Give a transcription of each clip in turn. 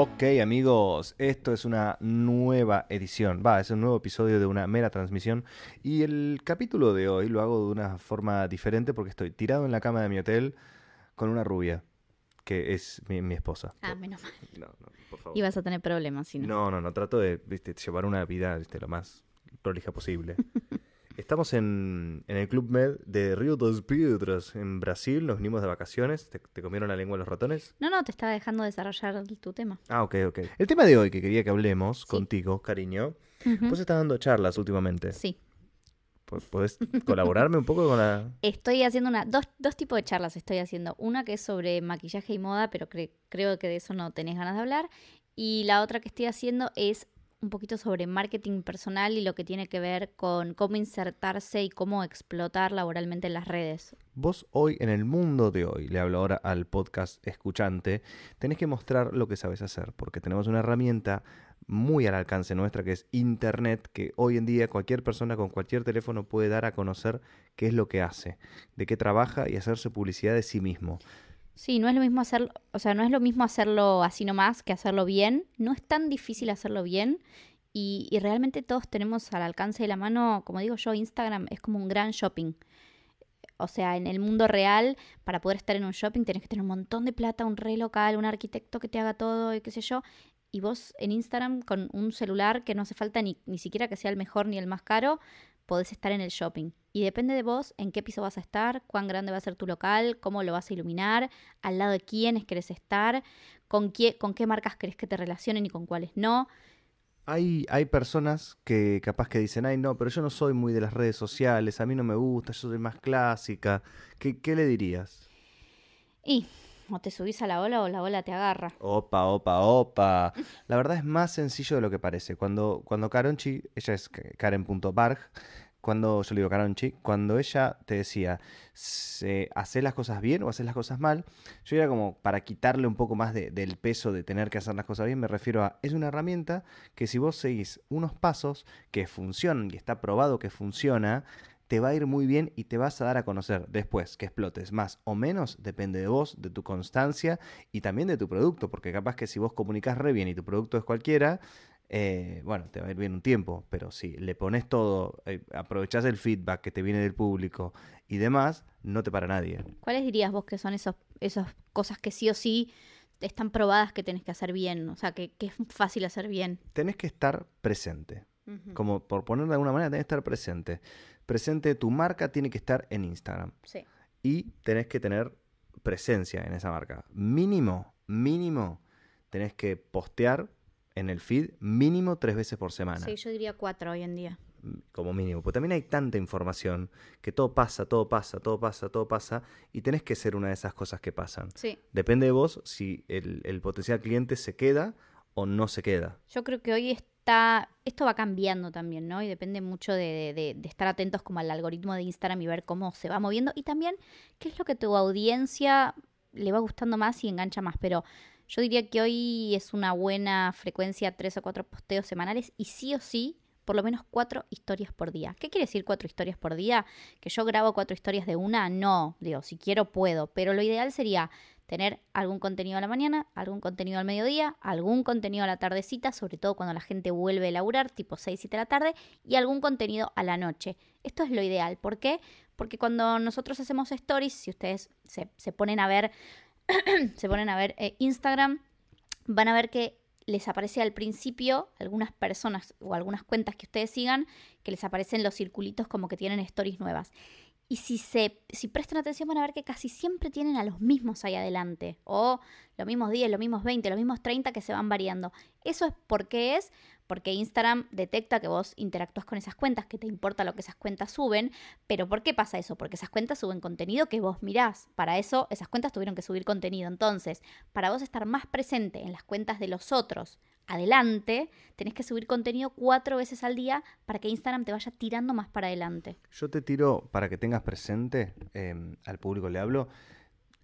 Ok amigos, esto es una nueva edición, va, es un nuevo episodio de una mera transmisión y el capítulo de hoy lo hago de una forma diferente porque estoy tirado en la cama de mi hotel con una rubia, que es mi, esposa. Ah, menos mal. No, no, por favor. Ibas a tener problemas, si no. No, no, no, trato de llevar una vida lo más prolija posible. Estamos en, el Club Med de Río dos Piedras, en Brasil. Nos vinimos de vacaciones. ¿Te, comieron la lengua los ratones? No, no, te estaba dejando desarrollar tu tema. Ah, ok, ok. El tema de hoy que quería que hablemos contigo, cariño. Vos estás dando charlas últimamente. Sí. ¿Puedes colaborarme un poco con la...? Estoy haciendo una... Dos, dos tipos de charlas estoy haciendo. Una que es sobre maquillaje y moda, pero creo que de eso no tenés ganas de hablar. Y la otra que estoy haciendo es un poquito sobre marketing personal y lo que tiene que ver con cómo insertarse y cómo explotar laboralmente en las redes. Vos hoy, en el mundo de hoy, le hablo ahora al podcast escuchante, tenés que mostrar lo que sabes hacer, porque tenemos una herramienta muy al alcance nuestra que es Internet, que hoy en día cualquier persona con cualquier teléfono puede dar a conocer qué es lo que hace, de qué trabaja y hacerse publicidad de sí mismo. Sí, no es lo mismo hacerlo, o sea, no es lo mismo hacerlo así nomás que hacerlo bien. No es tan difícil hacerlo bien. Y, y, realmente todos tenemos al alcance de la mano, como digo yo, Instagram es como un gran shopping. O sea, en el mundo real, para poder estar en un shopping, tenés que tener un montón de plata, un rey local, un arquitecto que te haga todo y qué sé yo. Y vos en Instagram, con un celular que no hace falta ni, ni siquiera que sea el mejor ni el más caro, podés estar en el shopping. Y depende de vos en qué piso vas a estar, cuán grande va a ser tu local, cómo lo vas a iluminar, al lado de quiénes querés estar, con qué, con qué marcas querés que te relacionen y con cuáles no. Hay, hay personas que capaz que dicen, ay no, pero yo no soy muy de las redes sociales, a mí no me gusta, yo soy más clásica. ¿Qué, qué le dirías? Y o te subís a la ola o la ola te agarra. Opa, opa, opa. La verdad es más sencillo de lo que parece. Cuando, cuando Karonchi, ella es Karen.barg, cuando yo le digo Karonchi, cuando ella te decía, hacer las cosas bien o hacer las cosas mal, yo era como para quitarle un poco más del peso de tener que hacer las cosas bien, me refiero a, es una herramienta que si vos seguís unos pasos que funcionan y está probado que funciona, te va a ir muy bien y te vas a dar a conocer después que explotes. Más o menos, depende de vos, de tu constancia y también de tu producto, porque capaz que si vos comunicas re bien y tu producto es cualquiera, eh, bueno, te va a ir bien un tiempo, pero si le pones todo, eh, aprovechás el feedback que te viene del público y demás, no te para nadie. ¿Cuáles dirías vos que son esos, esas cosas que sí o sí están probadas que tenés que hacer bien? O sea, que, que es fácil hacer bien. Tenés que estar presente. Como por ponerlo de alguna manera, tenés que estar presente presente tu marca tiene que estar en Instagram. Sí. Y tenés que tener presencia en esa marca. Mínimo, mínimo, tenés que postear en el feed mínimo tres veces por semana. Sí, yo diría cuatro hoy en día. Como mínimo. Porque también hay tanta información que todo pasa, todo pasa, todo pasa, todo pasa. Y tenés que ser una de esas cosas que pasan. Sí. Depende de vos si el, el potencial cliente se queda o no se queda. Yo creo que hoy esto va cambiando también, ¿no? Y depende mucho de, estar atentos como al algoritmo de Instagram y ver cómo se va moviendo y también qué es lo que tu audiencia le va gustando más y engancha más. Pero yo diría que hoy es una buena frecuencia, tres o cuatro posteos semanales y sí o sí por lo menos cuatro historias por día. ¿Qué quiere decir cuatro historias por día? ¿Que yo grabo cuatro historias de una? No, digo, si quiero puedo, pero lo ideal sería tener algún contenido a la mañana, algún contenido al mediodía, algún contenido a la tardecita, sobre todo cuando la gente vuelve a laburar, tipo 6, 7 de la tarde, y algún contenido a la noche. Esto es lo ideal. ¿Por qué? Porque cuando nosotros hacemos stories, si ustedes se, ponen a ver, se ponen a ver eh, Instagram, van a ver que les aparece al principio algunas personas o algunas cuentas que ustedes sigan, que les aparecen los circulitos como que tienen stories nuevas. Y si, se, si prestan atención van a ver que casi siempre tienen a los mismos ahí adelante. O los mismos 10, los mismos 20, los mismos 30 que se van variando. Eso es porque es porque Instagram detecta que vos interactúas con esas cuentas, que te importa lo que esas cuentas suben. Pero ¿por qué pasa eso? Porque esas cuentas suben contenido que vos mirás. Para eso esas cuentas tuvieron que subir contenido. Entonces, para vos estar más presente en las cuentas de los otros adelante, tenés que subir contenido cuatro veces al día para que Instagram te vaya tirando más para adelante. Yo te tiro, para que tengas presente, eh, al público le hablo,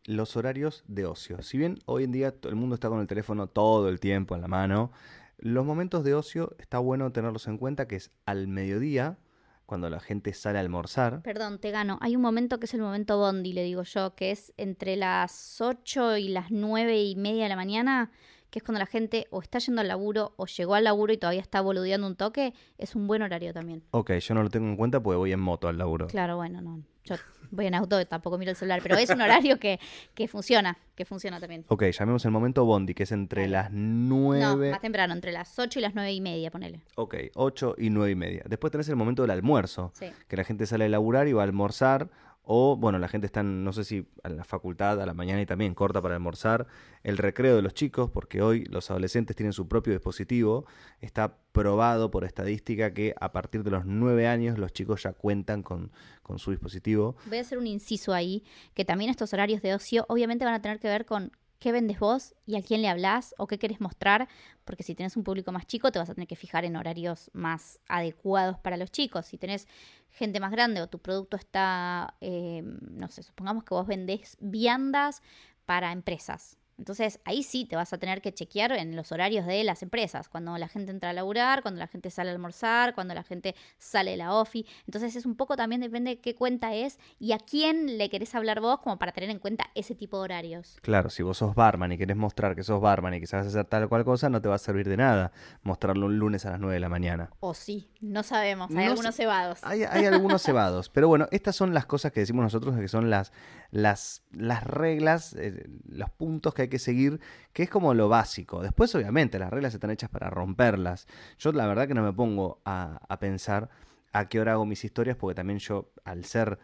los horarios de ocio. Si bien hoy en día todo el mundo está con el teléfono todo el tiempo en la mano, los momentos de ocio está bueno tenerlos en cuenta que es al mediodía, cuando la gente sale a almorzar. Perdón, te gano. Hay un momento que es el momento Bondi, le digo yo, que es entre las 8 y las 9 y media de la mañana, que es cuando la gente o está yendo al laburo o llegó al laburo y todavía está boludeando un toque, es un buen horario también. Ok, yo no lo tengo en cuenta porque voy en moto al laburo. Claro, bueno, no. Yo voy en auto, tampoco miro el celular, pero es un horario que, que funciona, que funciona también. Ok, llamemos el momento Bondi, que es entre las No, 9... más temprano, entre las 8 y las 9 y media, ponele. Ok, 8 y 9 y media. Después tenés el momento del almuerzo, Sí. que la gente sale a laburar y va a almorzar. O, bueno, la gente está, en, no sé si en la facultad a la mañana y también corta para almorzar. El recreo de los chicos, porque hoy los adolescentes tienen su propio dispositivo. Está probado por estadística que a partir de los 9 años los chicos ya cuentan con, con su dispositivo. Voy a hacer un inciso ahí, que también estos horarios de ocio obviamente van a tener que ver con qué vendes vos y a quién le hablas o qué querés mostrar, porque si tenés un público más chico te vas a tener que fijar en horarios más adecuados para los chicos. Si tenés gente más grande o tu producto está, eh, no sé, supongamos que vos vendés viandas para empresas. Entonces ahí sí te vas a tener que chequear en los horarios de las empresas, cuando la gente entra a laburar, cuando la gente sale a almorzar, cuando la gente sale de la ofi. Entonces es un poco también depende de qué cuenta es y a quién le querés hablar vos como para tener en cuenta ese tipo de horarios. Claro, si vos sos barman y querés mostrar que sos barman y que sabes hacer tal o cual cosa, no te va a servir de nada mostrarlo un lunes a las 9 de la mañana. O sí, no sabemos, hay No algunos cebados. Hay, hay algunos cebados, pero bueno, estas son las cosas que decimos nosotros que son las, las, las reglas, eh, los puntos que hay que seguir, que es como lo básico. Después, obviamente, las reglas están hechas para romperlas. Yo la verdad que no me pongo a, a pensar a qué hora hago mis historias, porque también yo, al ser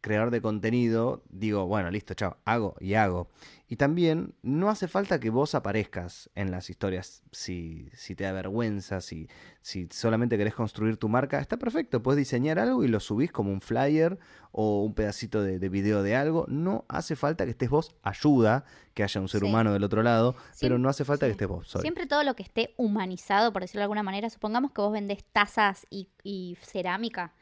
creador de contenido, digo, bueno, listo, chao, hago y hago. Y también no hace falta que vos aparezcas en las historias si, si te da vergüenza, si, si solamente querés construir tu marca, está perfecto, puedes diseñar algo y lo subís como un flyer o un pedacito de, de video de algo. No hace falta que estés vos, ayuda que haya un ser Sí. humano del otro lado, pero no hace falta que estés vos. sorry. Siempre todo lo que esté humanizado, por decirlo de alguna manera, supongamos que vos vendés tazas y, y cerámica.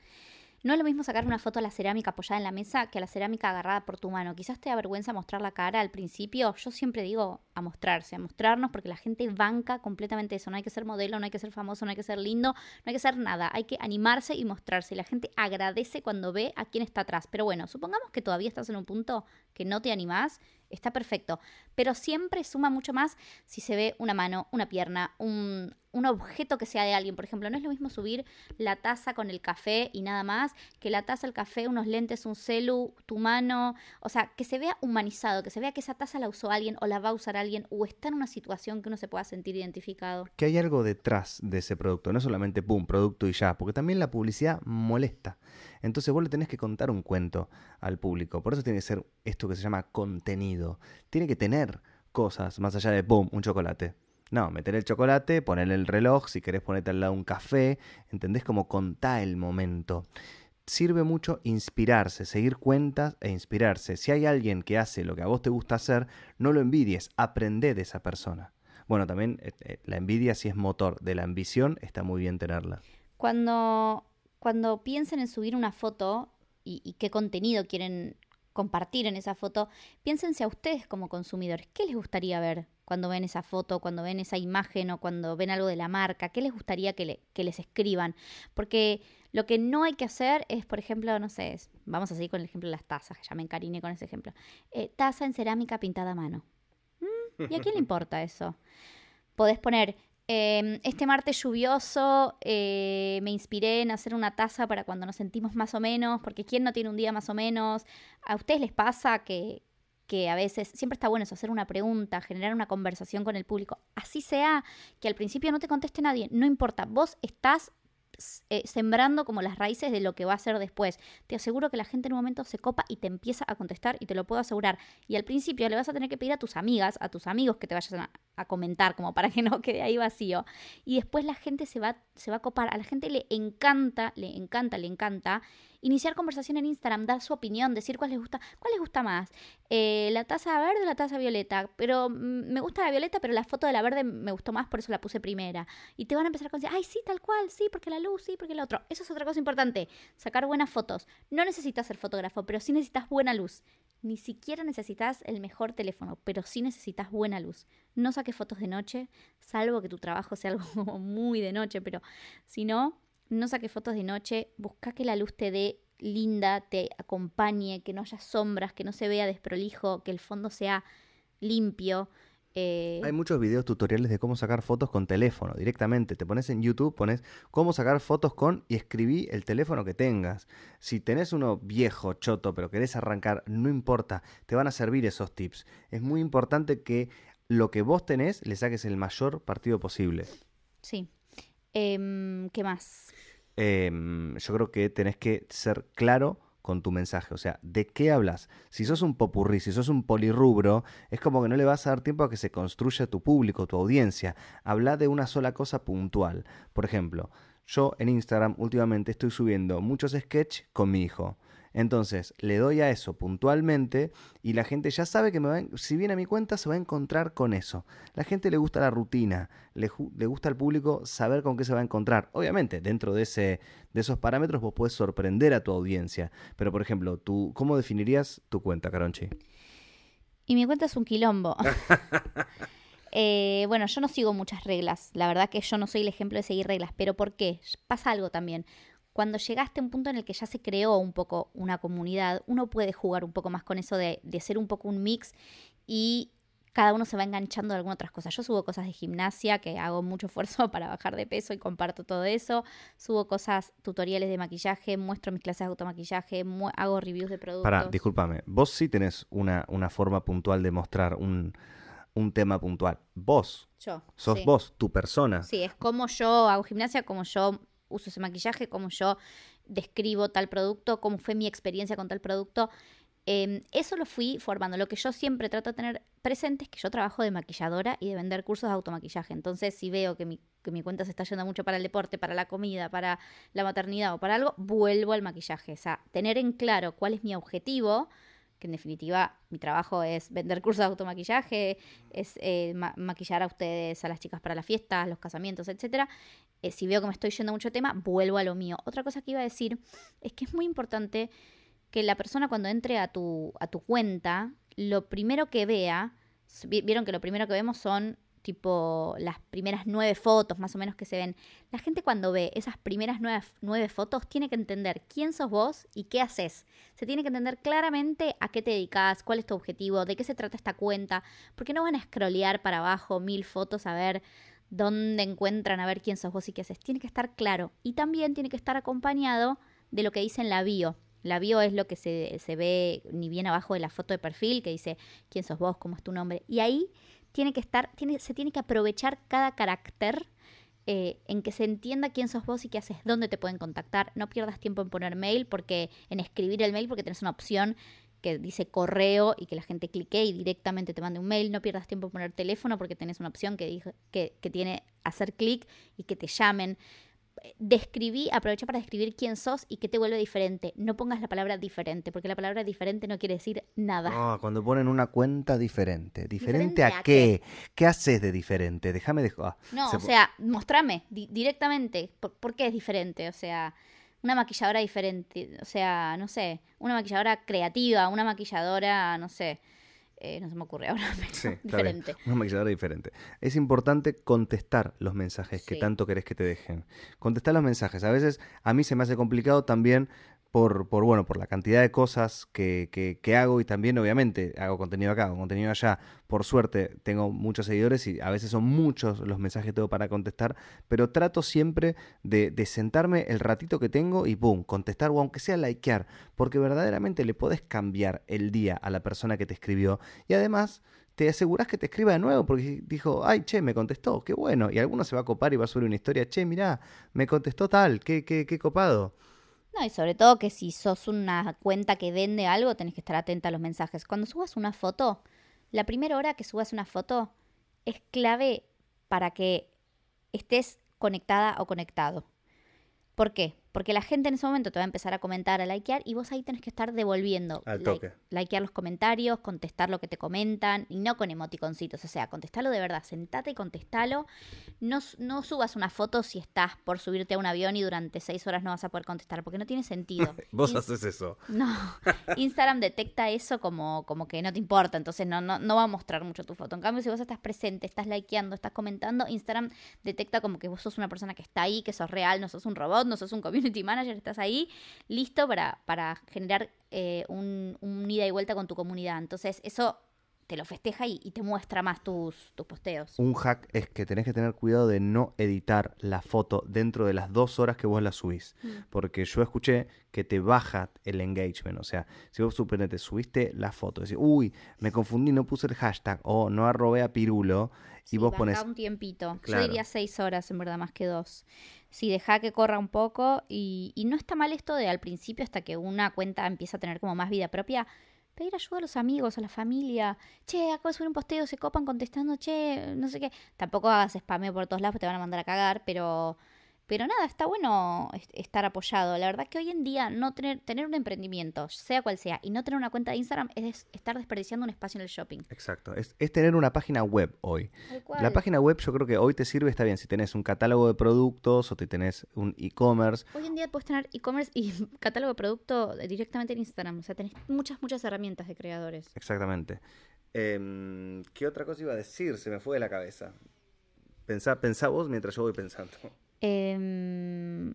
No es lo mismo sacar una foto a la cerámica apoyada en la mesa que a la cerámica agarrada por tu mano. Quizás te da vergüenza mostrar la cara al principio. Yo siempre digo a mostrarse, a mostrarnos, porque la gente banca completamente eso. No hay que ser modelo, no hay que ser famoso, no hay que ser lindo, no hay que ser nada. Hay que animarse y mostrarse. La gente agradece cuando ve a quién está atrás. Pero bueno, supongamos que todavía estás en un punto que no te animás, está perfecto. Pero siempre suma mucho más si se ve una mano, una pierna, un, objeto que sea de alguien. Por ejemplo, no es lo mismo subir la taza con el café y nada más, que la taza, el café, unos lentes, un celu, tu mano. O sea, que se vea humanizado, que se vea que esa taza la usó alguien o la va a usar alguien o está en una situación que uno se pueda sentir identificado. que hay algo detrás de ese producto, no solamente pum, producto y ya, porque también la publicidad molesta. Entonces vos le tenés que contar un cuento al público, por eso tiene que ser esto que se llama contenido. Tiene que tener cosas más allá de pum, un chocolate. No, meter el chocolate, poner el reloj, si querés ponerte al lado un café, ¿entendés? Como contá el momento. Sirve mucho inspirarse, seguir cuentas e inspirarse. Si hay alguien que hace lo que a vos te gusta hacer, no lo envidies, aprende de esa persona. Bueno, también eh, eh, la envidia si es motor de la ambición, está muy bien tenerla. Cuando, cuando piensen en subir una foto y qué contenido quieren compartir en esa foto, piénsense a ustedes como consumidores. ¿Qué les gustaría ver cuando ven esa foto, cuando ven esa imagen o cuando ven algo de la marca? ¿Qué les gustaría que, le- que les escriban? Porque lo que no hay que hacer es, por ejemplo, no sé, es- vamos a seguir con el ejemplo de las tazas, ya me encariné con ese ejemplo. Eh, taza en cerámica pintada a mano. Mm, ¿Y a quién le importa eso? Podés poner, eh, este martes lluvioso eh, me inspiré en hacer una taza para cuando nos sentimos más o menos, porque ¿quién no tiene un día más o menos? ¿A ustedes les pasa que, que a veces, siempre está bueno eso, hacer una pregunta, generar una conversación con el público? Así sea que al principio no te conteste nadie, no importa, vos estás eh, sembrando como las raíces de lo que va a ser después. Te aseguro que la gente en un momento se copa y te empieza a contestar y te lo puedo asegurar. Y al principio le vas a tener que pedir a tus amigas, a tus amigos que te vayan a, a comentar como para que no quede ahí vacío. Y después la gente se va, se va a copar. A la gente le encanta, le encanta, le encanta iniciar conversación en Instagram, dar su opinión, decir cuál les gusta, cuál les gusta más, eh, la taza verde o la taza violeta, pero mm, me gusta la violeta, pero la foto de la verde me gustó más, por eso la puse primera. Y te van a empezar a decir, ay, sí, tal cual, sí, porque la luz, sí, porque el otro. Eso es otra cosa importante, sacar buenas fotos. No necesitas ser fotógrafo, pero sí necesitas buena luz. Ni siquiera necesitas el mejor teléfono, pero sí necesitas buena luz. No saques fotos de noche, salvo que tu trabajo sea algo muy de noche, pero si no, no saques fotos de noche, busca que la luz te dé linda, te acompañe, que no haya sombras, que no se vea desprolijo, que el fondo sea limpio. Eh, Hay muchos videos tutoriales de cómo sacar fotos con teléfono directamente. Te pones en YouTube, pones cómo sacar fotos con y escribí el teléfono que tengas. Si tenés uno viejo, choto, pero querés arrancar, no importa, te van a servir esos tips. Es muy importante que lo que vos tenés le saques el mayor partido posible. Sí. Em, ¿Qué más? Em, yo creo que tenés que ser claro con tu mensaje. O sea, ¿de qué hablas? Si sos un popurrí, si sos un polirrubro, es como que no le vas a dar tiempo a que se construya tu público, tu audiencia. Habla de una sola cosa puntual. Por ejemplo, yo en Instagram últimamente estoy subiendo muchos sketches con mi hijo. Entonces, le doy a eso puntualmente y la gente ya sabe que me va, si viene a mi cuenta se va a encontrar con eso. La gente le gusta la rutina, le, le, gusta al público saber con qué se va a encontrar. Obviamente, dentro de, ese, de esos parámetros vos puedes sorprender a tu audiencia. Pero, por ejemplo, tú, ¿cómo definirías tu cuenta, Caronchi? Y mi cuenta es un quilombo. eh, bueno, yo no sigo muchas reglas. La verdad que yo no soy el ejemplo de seguir reglas. Pero ¿por qué? Pasa algo también cuando llegaste a un punto en el que ya se creó un poco una comunidad, uno puede jugar un poco más con eso de, de ser un poco un mix y cada uno se va enganchando a algunas otras cosas. Yo subo cosas de gimnasia, que hago mucho esfuerzo para bajar de peso y comparto todo eso. Subo cosas, tutoriales de maquillaje, muestro mis clases de automaquillaje, hago reviews de productos. Para, discúlpame, vos sí tenés una, una forma puntual de mostrar un, un tema puntual. Vos. Yo. Sos vos, tu persona. Sí, es como yo hago gimnasia, como yo uso ese maquillaje, cómo yo describo tal producto, cómo fue mi experiencia con tal producto. Eh, eso lo fui formando. Lo que yo siempre trato de tener presente es que yo trabajo de maquilladora y de vender cursos de automaquillaje. Entonces, si veo que mi, que mi cuenta se está yendo mucho para el deporte, para la comida, para la maternidad o para algo, vuelvo al maquillaje. O sea, tener en claro cuál es mi objetivo que en definitiva mi trabajo es vender cursos de automaquillaje, es eh, ma maquillar a ustedes, a las chicas para las fiestas, los casamientos, etcétera. Eh, si veo que me estoy yendo mucho tema, vuelvo a lo mío. Otra cosa que iba a decir es que es muy importante que la persona cuando entre a tu, a tu cuenta, lo primero que vea, vieron que lo primero que vemos son tipo las primeras nueve fotos más o menos que se ven. La gente cuando ve esas primeras nueve, nueve, fotos tiene que entender quién sos vos y qué haces. Se tiene que entender claramente a qué te dedicas, cuál es tu objetivo, de qué se trata esta cuenta, porque no van a scrollear para abajo mil fotos a ver dónde encuentran, a ver quién sos vos y qué haces. Tiene que estar claro y también tiene que estar acompañado de lo que dice en la bio. La bio es lo que se, se ve ni bien abajo de la foto de perfil, que dice quién sos vos, cómo es tu nombre. Y ahí tiene que estar, tiene, se tiene que aprovechar cada carácter eh, en que se entienda quién sos vos y qué haces, dónde te pueden contactar. No pierdas tiempo en poner mail, porque en escribir el mail, porque tenés una opción que dice correo y que la gente clique y directamente te mande un mail. No pierdas tiempo en poner teléfono, porque tenés una opción que, que, que tiene hacer clic y que te llamen describí, aprovecha para describir quién sos y qué te vuelve diferente. No pongas la palabra diferente, porque la palabra diferente no quiere decir nada. No, cuando ponen una cuenta diferente. ¿Diferente, a, qué? qué? haces de diferente? Déjame de... Ah, no, o sea, mostrame directamente por, qué es diferente. O sea, una maquilladora diferente. O sea, no sé, una maquilladora creativa, una maquilladora, no sé eh, no se me ocurre ahora, sí, diferente. Una maquilladora diferente. Es importante contestar los mensajes que tanto querés que te dejen. Contestar los mensajes. A veces a mí se me hace complicado también por, por, bueno, por la cantidad de cosas que, que, hago y también obviamente hago contenido acá, hago contenido allá. Por suerte tengo muchos seguidores y a veces son muchos los mensajes que tengo para contestar, pero trato siempre de, de sentarme el ratito que tengo y boom, contestar o aunque sea likear, porque verdaderamente le podés cambiar el día a la persona que te escribió y además te aseguras que te escriba de nuevo porque dijo, ay, che, me contestó, qué bueno. Y alguno se va a copar y va a subir una historia, che, mirá, me contestó tal, qué, qué, qué copado. Y sobre todo que si sos una cuenta que vende algo, tenés que estar atenta a los mensajes. Cuando subas una foto, la primera hora que subas una foto es clave para que estés conectada o conectado. ¿Por qué? Porque la gente en ese momento te va a empezar a comentar, a likear, y vos ahí tenés que estar devolviendo. Al Like- toque. likear los comentarios, contestar lo que te comentan, y no con emoticoncitos. O sea, contestalo de verdad, sentate y contestalo. No, no subas una foto si estás por subirte a un avión y durante seis horas no vas a poder contestar, porque no tiene sentido. Vos haces eso. no, Instagram detecta eso como, como que no te importa, entonces no, no, no va a mostrar mucho tu foto. En cambio, si vos estás presente, estás likeando, estás comentando, Instagram detecta como que vos sos una persona que está ahí, que sos real, no sos un robot, no sos un community manager, estás ahí listo para, para generar eh, un, un ida y vuelta con tu comunidad. Entonces, eso te lo festeja y, y te muestra más tus, tus posteos. Un hack es que tenés que tener cuidado de no editar la foto dentro de las dos horas que vos la subís. Mm. Porque yo escuché que te baja el engagement. O sea, si vos suponete, subiste la foto, decís, uy, me confundí, no puse el hashtag, o no arrobé a Pirulo, y Sí, vos pones. un tiempito. Claro. Yo diría seis horas, en verdad, más que dos. Sí, deja que corra un poco y, y no está mal esto de al principio hasta que una cuenta empieza a tener como más vida propia. Pedir ayuda a los amigos, a la familia. Che, acabo de subir un posteo, se copan contestando, che, no sé qué. Tampoco hagas spameo por todos lados, porque te van a mandar a cagar, pero... Pero nada, está bueno est- estar apoyado. La verdad que hoy en día no tener, tener un emprendimiento, sea cual sea, y no tener una cuenta de Instagram es estar desperdiciando un espacio en el shopping. Exacto, es, es tener una página web hoy. La página web yo creo que hoy te sirve, está bien, si tenés un catálogo de productos o te tenés un e-commerce. Hoy en día puedes tener e-commerce y catálogo de producto directamente en Instagram. O sea, tenés muchas, muchas herramientas de creadores. Exactamente. Em, ¿Qué otra cosa iba a decir? Se me fue de la cabeza. Pensá, pensá vos mientras yo voy pensando. Em,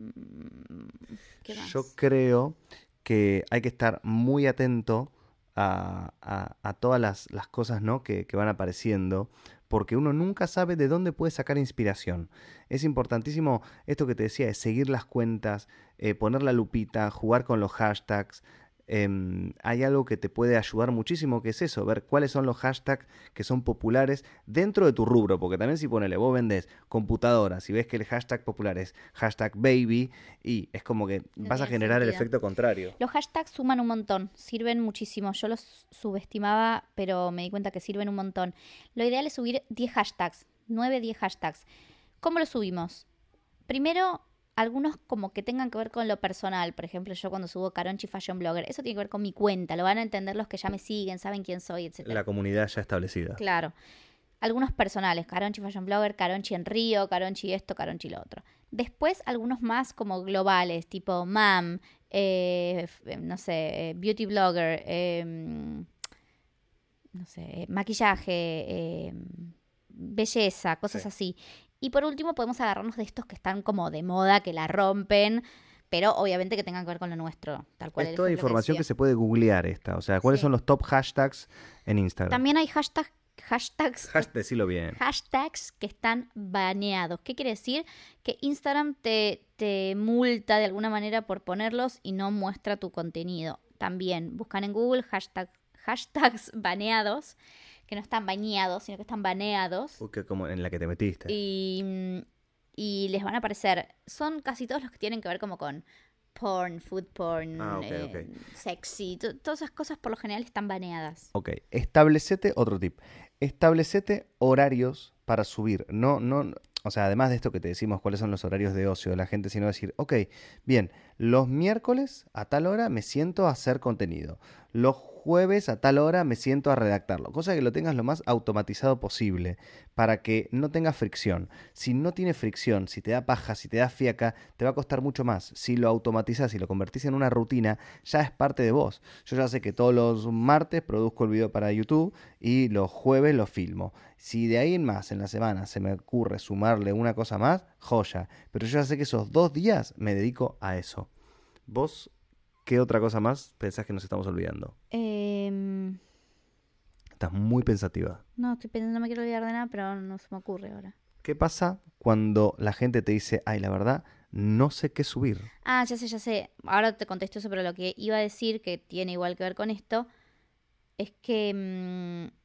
¿Qué más? Yo creo que hay que estar muy atento a, a- a todas las, las cosas ¿no? que, que van apareciendo, porque uno nunca sabe de dónde puede sacar inspiración. Es importantísimo esto que te decía, de seguir las cuentas, eh, poner la lupita, jugar con los hashtags. Em, hay algo que te puede ayudar muchísimo, que es eso, ver cuáles son los hashtags que son populares dentro de tu rubro, porque también si ponele, vos vendés computadoras y ves que el hashtag popular es hashtag baby, y es como que No vas a generar el efecto contrario. Los hashtags suman un montón, sirven muchísimo. Yo los subestimaba, pero me di cuenta que sirven un montón. Lo ideal es subir 10 hashtags, 9, 10 hashtags. ¿Cómo los subimos? Primero, algunos como que tengan que ver con lo personal. Por ejemplo, yo cuando subo Caronchi Fashion Blogger, eso tiene que ver con mi cuenta. Lo van a entender los que ya me siguen, saben quién soy, etc. La comunidad ya establecida. Claro. Algunos personales, Caronchi Fashion Blogger, Caronchi en Río, Caronchi esto, Caronchi lo otro. Después algunos más como globales, tipo MAM, eh, no sé, Beauty Blogger, eh, no sé, eh, maquillaje, eh, belleza, cosas Sí. así. Y por último podemos agarrarnos de estos que están como de moda, que la rompen, pero obviamente que tengan que ver con lo nuestro, tal cual. Es toda información que se puede googlear esta. O sea, ¿cuáles Sí. son los top hashtags en Instagram? También hay hashtag, hashtags Hash- decilo bien. hashtags que están baneados. ¿Qué quiere decir? Que Instagram te, te multa de alguna manera por ponerlos y no muestra tu contenido. También buscan en Google hashtag, hashtags baneados, que no están baneados, sino que están baneados. Uy, que como en la que te metiste. Y, mm, y les van a aparecer. Son casi todos los que tienen que ver como con porn, food porn, Ah, eh, sexy. to- Todas esas cosas por lo general están baneadas. Ok, establecete, otro tip, establecete horarios para subir. No, no, o sea, además de esto que te decimos cuáles son los horarios de ocio de la gente, sino decir, ok, bien, los miércoles a tal hora me siento a hacer contenido. Los jueves a tal hora me siento a redactarlo. Cosa que lo tengas lo más automatizado posible para que no tenga fricción. Si no tiene fricción, si te da paja, si te da fiaca, te va a costar mucho más. Si lo automatizas y lo convertís en una rutina, ya es parte de vos. Yo ya sé que todos los martes produzco el video para YouTube y los jueves lo filmo. Si de ahí en más en la semana se me ocurre sumarle una cosa más, joya. Pero yo ya sé que esos dos días me dedico a eso. ¿Vos qué otra cosa más pensás que nos estamos olvidando? Em, Estás muy pensativa. no, estoy pensando, no me quiero olvidar de nada, pero no se me ocurre ahora. ¿Qué pasa cuando la gente te dice, ay, la verdad, no sé qué subir? Ah, ya sé, ya sé. Ahora te contesto eso, pero lo que iba a decir, que tiene igual que ver con esto, es que mm,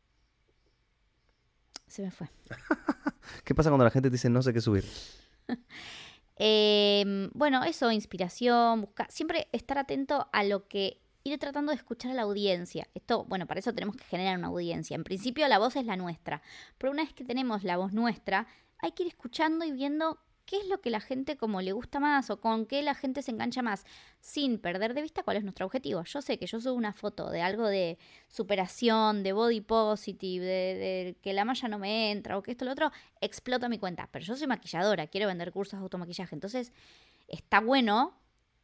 Se me fue. ¿Qué pasa cuando la gente te dice no sé qué subir? Em, bueno, eso, inspiración, buscar, siempre estar atento a lo que ir tratando de escuchar a la audiencia. Esto, bueno, para eso tenemos que generar una audiencia. En principio la voz es la nuestra, pero una vez que tenemos la voz nuestra, hay que ir escuchando y viendo qué es lo que la gente como le gusta más o con qué la gente se engancha más, sin perder de vista cuál es nuestro objetivo. Yo sé que yo subo una foto de algo de superación, de body positive, de, que la malla no me entra o que esto lo otro, explota mi cuenta. Pero yo soy maquilladora, quiero vender cursos de automaquillaje. Entonces, está bueno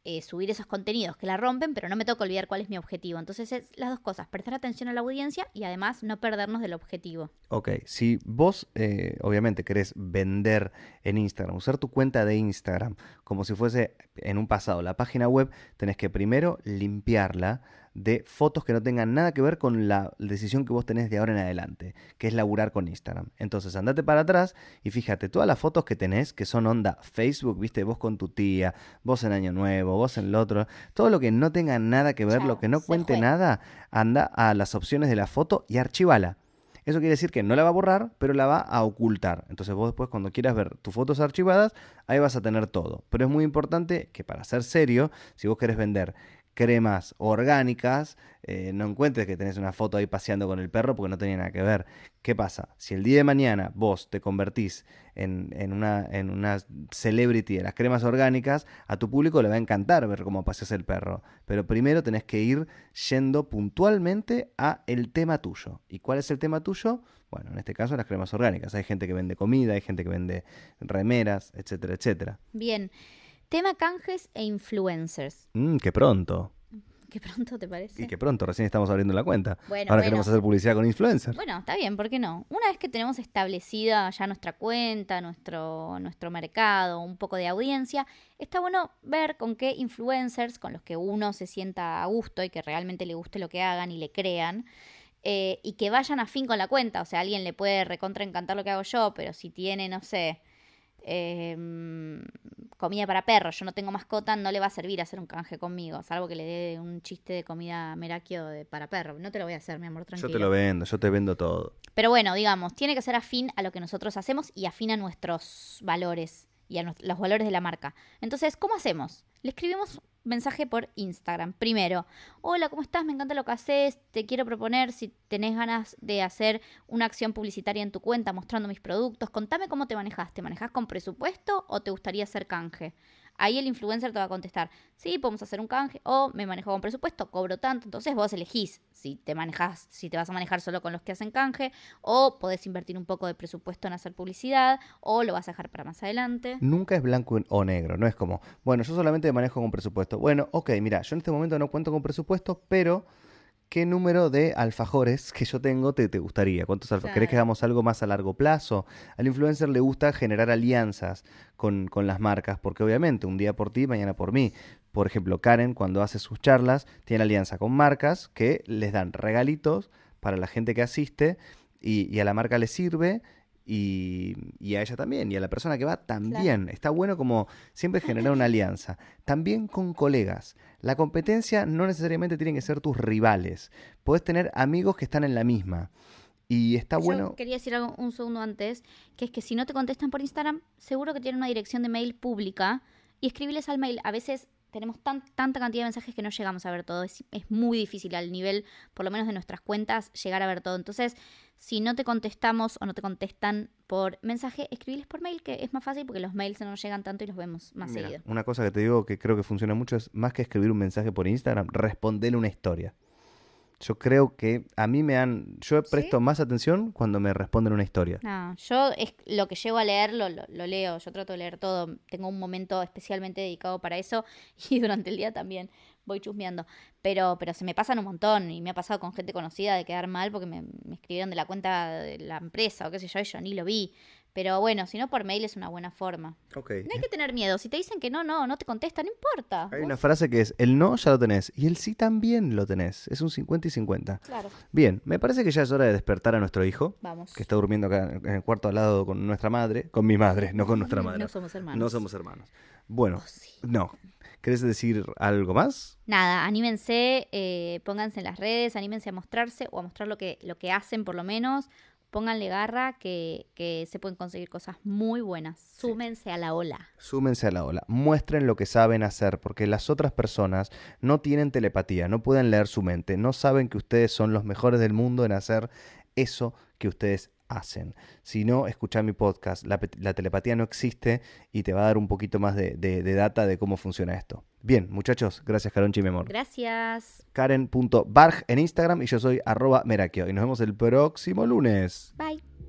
eh, subir esos contenidos que la rompen, pero no me toca olvidar cuál es mi objetivo. Entonces es las dos cosas, prestar atención a la audiencia y además no perdernos del objetivo. Ok, si vos eh, obviamente querés vender en Instagram, usar tu cuenta de Instagram como si fuese en un pasado la página web, tenés que primero limpiarla de fotos que no tengan nada que ver con la decisión que vos tenés de ahora en adelante, que es laburar con Instagram. Entonces andate para atrás y fíjate todas las fotos que tenés que son onda Facebook, viste, vos con tu tía, vos en Año Nuevo, vos en el otro, todo lo que no tenga nada que ver, lo que no cuente nada, anda a las opciones de la foto y archivala. Eso quiere decir que no la va a borrar, pero la va a ocultar. Entonces vos después cuando quieras ver tus fotos archivadas, ahí vas a tener todo. Pero es muy importante que para ser serio, si vos querés vender cremas orgánicas, eh, no encuentres que tenés una foto ahí paseando con el perro porque no tenía nada que ver. ¿Qué pasa? Si el día de mañana vos te convertís en, una, en una celebrity de las cremas orgánicas, a tu público le va a encantar ver cómo paseas el perro. Pero primero tenés que ir yendo puntualmente a el tema tuyo. ¿Y cuál es el tema tuyo? Bueno, en este caso las cremas orgánicas. Hay gente que vende comida, hay gente que vende remeras, etcétera, etcétera. Bien. Tema canjes e influencers. Mmm, qué pronto. Qué pronto te parece. Y qué pronto, recién estamos abriendo la cuenta. Ahora queremos hacer publicidad con influencers. Bueno, está bien, ¿por qué no? Una vez que tenemos establecida ya nuestra cuenta, nuestro, nuestro mercado, un poco de audiencia, está bueno ver con qué influencers, con los que uno se sienta a gusto y que realmente le guste lo que hagan y le crean, eh, y que vayan a fin con la cuenta. O sea, alguien le puede recontra encantar lo que hago yo, pero si tiene, no sé, Em, comida para perros, yo no tengo mascota, no le va a servir hacer un canje conmigo, salvo que le dé un chiste de comida meraquio de, para perro. No te lo voy a hacer, mi amor, tranquilo. Yo te lo vendo, yo te vendo todo. Pero bueno, digamos, tiene que ser afín a lo que nosotros hacemos y afín a nuestros valores y a los valores de la marca. Entonces, ¿cómo hacemos? Le escribimos mensaje por Instagram. Primero, hola, ¿cómo estás? Me encanta lo que haces. Te quiero proponer si tenés ganas de hacer una acción publicitaria en tu cuenta mostrando mis productos. Contame cómo te manejas. ¿Te manejas con presupuesto o te gustaría hacer canje? Ahí el influencer te va a contestar, sí, podemos hacer un canje, o me manejo con presupuesto, cobro tanto. Entonces vos elegís si te manejas, si te vas a manejar solo con los que hacen canje, o podés invertir un poco de presupuesto en hacer publicidad, o lo vas a dejar para más adelante. Nunca es blanco o negro, no es como, bueno, yo solamente manejo con presupuesto. Bueno, ok, mira, yo en este momento no cuento con presupuesto, pero ¿qué número de alfajores que yo tengo te, te gustaría? ¿Cuántos alfajores? ¿Querés que hagamos algo más a largo plazo? Al influencer le gusta generar alianzas con, con, las marcas, porque obviamente un día por ti, mañana por mí. Por ejemplo, Karen, cuando hace sus charlas, tiene alianza con marcas que les dan regalitos para la gente que asiste y, y a la marca le sirve y, a ella también, y a la persona que va también. Está bueno como siempre generar una alianza. También con colegas. La competencia no necesariamente tienen que ser tus rivales. Puedes tener amigos que están en la misma. Y está bueno. Quería decir algo un segundo antes, que es que si no te contestan por Instagram, seguro que tienen una dirección de mail pública y escribiles al mail. A veces tenemos tanta cantidad de mensajes que no llegamos a ver todo. Es, muy difícil al nivel, por lo menos de nuestras cuentas, llegar a ver todo. Entonces, si no te contestamos o no te contestan por mensaje, escribiles por mail, que es más fácil porque los mails no nos llegan tanto y los vemos más seguido. Una cosa que te digo que creo que funciona mucho es más que escribir un mensaje por Instagram, responderle una historia. Yo creo que a mí me han. Yo presto más atención cuando me responden una historia. No, yo es lo que llego a leer lo, lo, leo. Yo trato de leer todo. Tengo un momento especialmente dedicado para eso y durante el día también voy chusmeando. Pero, pero se me pasan un montón y me ha pasado con gente conocida de quedar mal porque me, me escribieron de la cuenta de la empresa o qué sé yo y yo ni lo vi. Pero bueno, si no por mail es una buena forma. No hay que tener miedo. Si te dicen que no, no, no te contestan, no importa. Hay una frase que es, el no ya lo tenés y el sí también lo tenés. Es un 50 y 50. Claro. Bien, me parece que ya es hora de despertar a nuestro hijo. Vamos. Que está durmiendo acá en el cuarto al lado con nuestra madre. Con mi madre, no con nuestra madre. no somos hermanos. No somos hermanos. Bueno, oh, no. ¿Querés decir algo más? Nada, anímense, eh, pónganse en las redes, anímense a mostrarse o a mostrar lo que, lo que hacen por lo menos pónganle garra que, que se pueden conseguir cosas muy buenas. Súmense a la ola. Súmense a la ola, muestren lo que saben hacer, porque las otras personas no tienen telepatía, no pueden leer su mente, no saben que ustedes son los mejores del mundo en hacer eso que ustedes hacen. Si no, escucha mi podcast. La, la telepatía no existe y te va a dar un poquito más de, de- de data de cómo funciona esto. Bien, muchachos, gracias Caronchi, mi amor. Gracias. Karen.barg en Instagram y yo soy arroba merakio. Y nos vemos el próximo lunes. Bye.